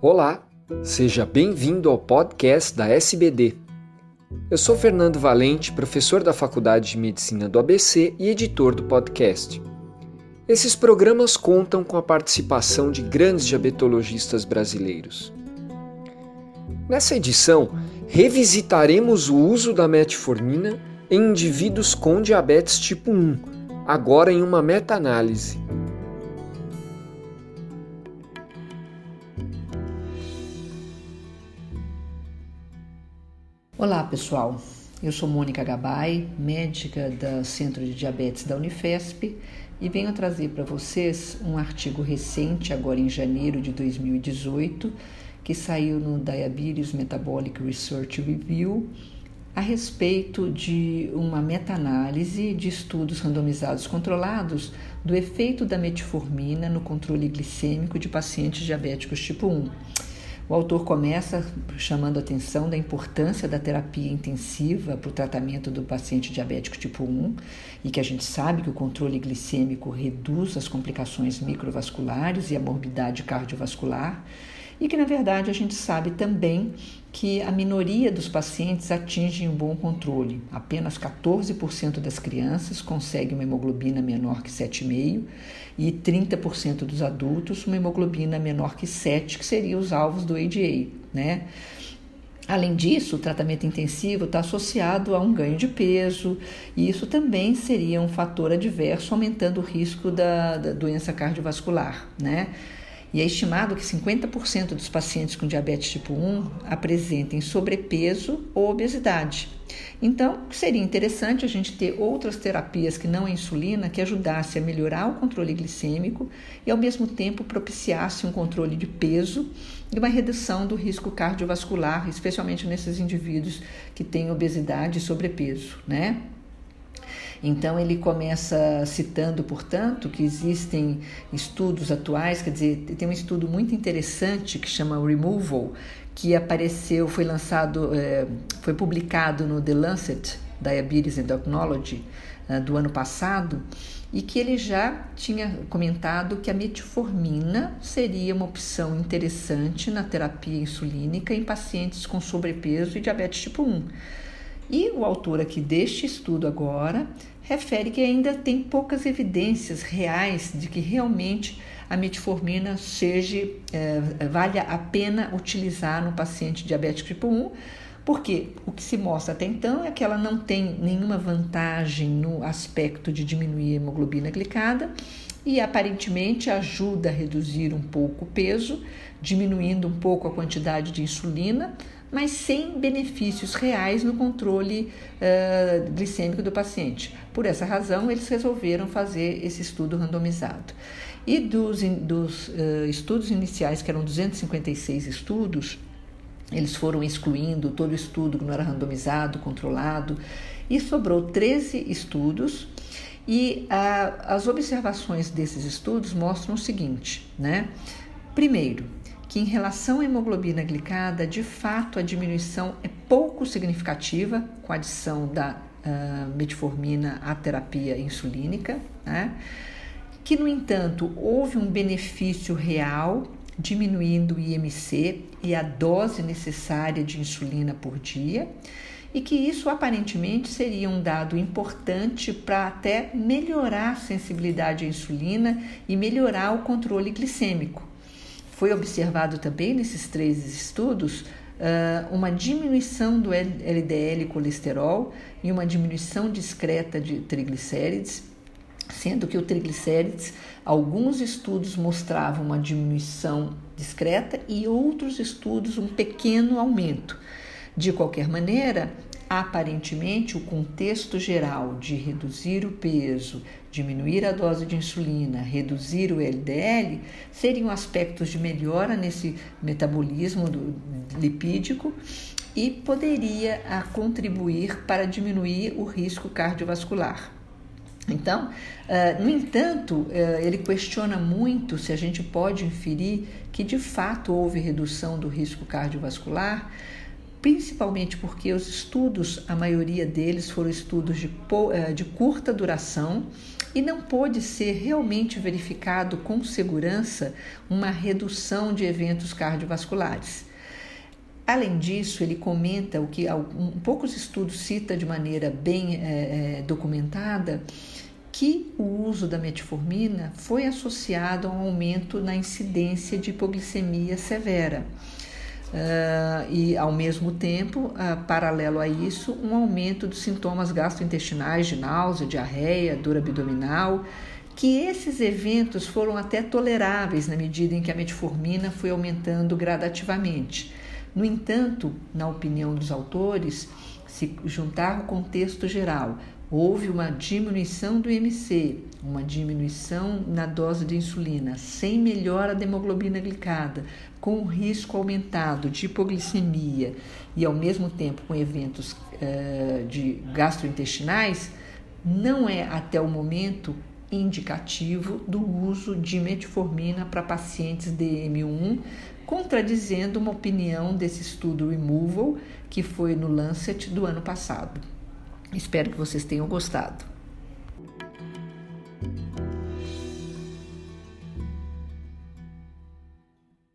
Olá, seja bem-vindo ao podcast da SBD. Eu sou Fernando Valente, professor da Faculdade de Medicina do ABC e editor do podcast. Esses programas contam com a participação de grandes diabetologistas brasileiros. Nessa edição, revisitaremos o uso da metformina em indivíduos com diabetes tipo 1, agora em uma meta-análise. Olá, pessoal. Eu sou Mônica Gabay, médica do Centro de Diabetes da Unifesp, e venho trazer para vocês um artigo recente, agora em janeiro de 2018, que saiu no Diabetes Metabolic Research Review, a respeito de uma meta-análise de estudos randomizados controlados do efeito da metformina no controle glicêmico de pacientes diabéticos tipo 1. O autor começa chamando a atenção da importância da terapia intensiva para o tratamento do paciente diabético tipo 1 e que a gente sabe que o controle glicêmico reduz as complicações microvasculares e a morbidade cardiovascular e que na verdade a gente sabe também que a minoria dos pacientes atingem um bom controle. Apenas 14% das crianças conseguem uma hemoglobina menor que 7,5 e 30% dos adultos uma hemoglobina menor que 7, que seriam os alvos do ADA, né? Além disso, o tratamento intensivo está associado a um ganho de peso, e isso também seria um fator adverso, aumentando o risco da, da doença cardiovascular, né? E é estimado que 50% dos pacientes com diabetes tipo 1 apresentem sobrepeso ou obesidade. Então, seria interessante a gente ter outras terapias que não a insulina que ajudasse a melhorar o controle glicêmico e ao mesmo tempo propiciasse um controle de peso e uma redução do risco cardiovascular, especialmente nesses indivíduos que têm obesidade e sobrepeso, né? Então ele começa citando, portanto, que existem estudos atuais, quer dizer, tem um estudo muito interessante que chama Removal, que apareceu, foi lançado, é, foi publicado no The Lancet Diabetes Endocrinology é, do ano passado e que ele já tinha comentado que a metformina seria uma opção interessante na terapia insulínica em pacientes com sobrepeso e diabetes tipo 1. E o autor aqui deste estudo agora refere que ainda tem poucas evidências reais de que realmente a metformina seja é, valha a pena utilizar no paciente diabético tipo 1, porque o que se mostra até então é que ela não tem nenhuma vantagem no aspecto de diminuir a hemoglobina glicada e aparentemente ajuda a reduzir um pouco o peso, diminuindo um pouco a quantidade de insulina, mas sem benefícios reais no controle uh, glicêmico do paciente. Por essa razão, eles resolveram fazer esse estudo randomizado. E dos, dos uh, estudos iniciais, que eram 256 estudos, eles foram excluindo todo estudo que não era randomizado, controlado, e sobrou 13 estudos. E as observações desses estudos mostram o seguinte, né? Primeiro, que em relação à hemoglobina glicada, de fato a diminuição é pouco significativa com a adição da uh, metformina à terapia insulínica, né? que no entanto houve um benefício real diminuindo o IMC e a dose necessária de insulina por dia, e que isso aparentemente seria um dado importante para até melhorar a sensibilidade à insulina e melhorar o controle glicêmico. Foi observado também nesses três estudos uh, uma diminuição do LDL colesterol e uma diminuição discreta de triglicérides, sendo que o triglicérides, alguns estudos mostravam uma diminuição discreta e outros estudos um pequeno aumento. De qualquer maneira, Aparentemente, o contexto geral de reduzir o peso, diminuir a dose de insulina, reduzir o LDL, seriam aspectos de melhora nesse metabolismo do, lipídico e poderia a, contribuir para diminuir o risco cardiovascular. Então, uh, no entanto, uh, ele questiona muito se a gente pode inferir que de fato houve redução do risco cardiovascular principalmente porque os estudos, a maioria deles foram estudos de, eh, de curta duração e não pôde ser realmente verificado com segurança uma redução de eventos cardiovasculares. Além disso, ele comenta o que um, poucos estudos cita de maneira bem é, documentada que o uso da metformina foi associado a um aumento na incidência de hipoglicemia severa. Uh, e, ao mesmo tempo, uh, paralelo a isso, um aumento dos sintomas gastrointestinais de náusea, diarreia, dor abdominal, que esses eventos foram até toleráveis na medida em que a metformina foi aumentando gradativamente. No entanto, na opinião dos autores, se juntar o contexto geral, houve uma diminuição do IMC, uma diminuição na dose de insulina, sem melhora da hemoglobina glicada, com risco aumentado de hipoglicemia e ao mesmo tempo com eventos uh, de gastrointestinais, não é até o momento indicativo do uso de metformina para pacientes DM1, contradizendo uma opinião desse estudo Removal que foi no Lancet do ano passado. Espero que vocês tenham gostado.